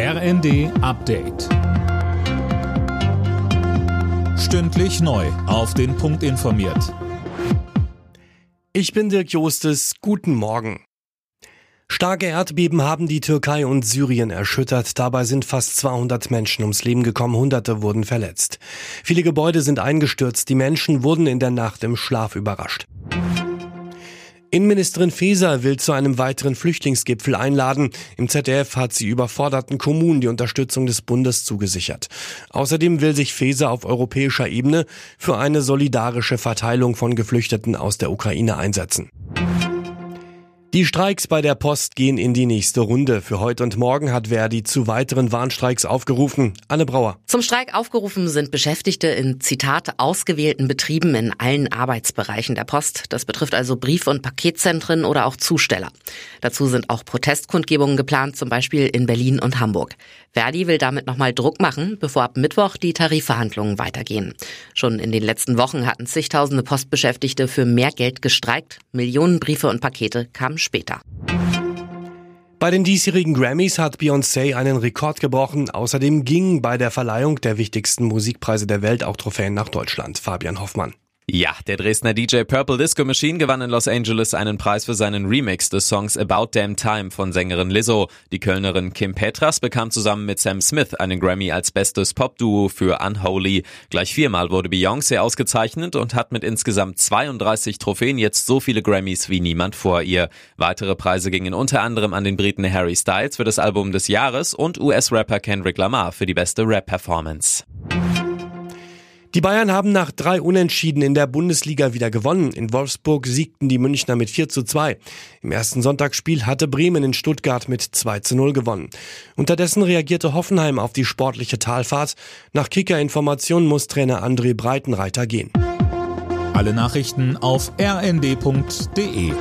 RND Update. Stündlich neu. Auf den Punkt informiert. Ich bin Dirk Jostes. Guten Morgen. Starke Erdbeben haben die Türkei und Syrien erschüttert. Dabei sind fast 200 Menschen ums Leben gekommen, Hunderte wurden verletzt. Viele Gebäude sind eingestürzt, die Menschen wurden in der Nacht im Schlaf überrascht. Innenministerin Faeser will zu einem weiteren Flüchtlingsgipfel einladen. Im ZDF hat sie überforderten Kommunen die Unterstützung des Bundes zugesichert. Außerdem will sich Faeser auf europäischer Ebene für eine solidarische Verteilung von Geflüchteten aus der Ukraine einsetzen. Die Streiks bei der Post gehen in die nächste Runde. Für heute und morgen hat Verdi zu weiteren Warnstreiks aufgerufen. Anne Brauer. Zum Streik aufgerufen sind Beschäftigte in Zitat ausgewählten Betrieben in allen Arbeitsbereichen der Post. Das betrifft also Brief- und Paketzentren oder auch Zusteller. Dazu sind auch Protestkundgebungen geplant, zum Beispiel in Berlin und Hamburg. Verdi will damit nochmal Druck machen, bevor ab Mittwoch die Tarifverhandlungen weitergehen. Schon in den letzten Wochen hatten zigtausende Postbeschäftigte für mehr Geld gestreikt. Millionen Briefe und Pakete kamen später. Bei den diesjährigen Grammys hat Beyoncé einen Rekord gebrochen. Außerdem gingen bei der Verleihung der wichtigsten Musikpreise der Welt auch Trophäen nach Deutschland. Fabian Hoffmann. Ja, der Dresdner DJ Purple Disco Machine gewann in Los Angeles einen Preis für seinen Remix des Songs About Damn Time von Sängerin Lizzo. Die Kölnerin Kim Petras bekam zusammen mit Sam Smith einen Grammy als bestes Popduo für Unholy. Gleich viermal wurde Beyoncé ausgezeichnet und hat mit insgesamt 32 Trophäen jetzt so viele Grammys wie niemand vor ihr. Weitere Preise gingen unter anderem an den Briten Harry Styles für das Album des Jahres und US-Rapper Kendrick Lamar für die beste Rap-Performance. Die Bayern haben nach drei Unentschieden in der Bundesliga wieder gewonnen. In Wolfsburg siegten die Münchner mit 4 zu 2. Im ersten Sonntagsspiel hatte Bremen in Stuttgart mit 2 zu 0 gewonnen. Unterdessen reagierte Hoffenheim auf die sportliche Talfahrt. Nach Kicker-Informationen muss Trainer André Breitenreiter gehen. Alle Nachrichten auf rnd.de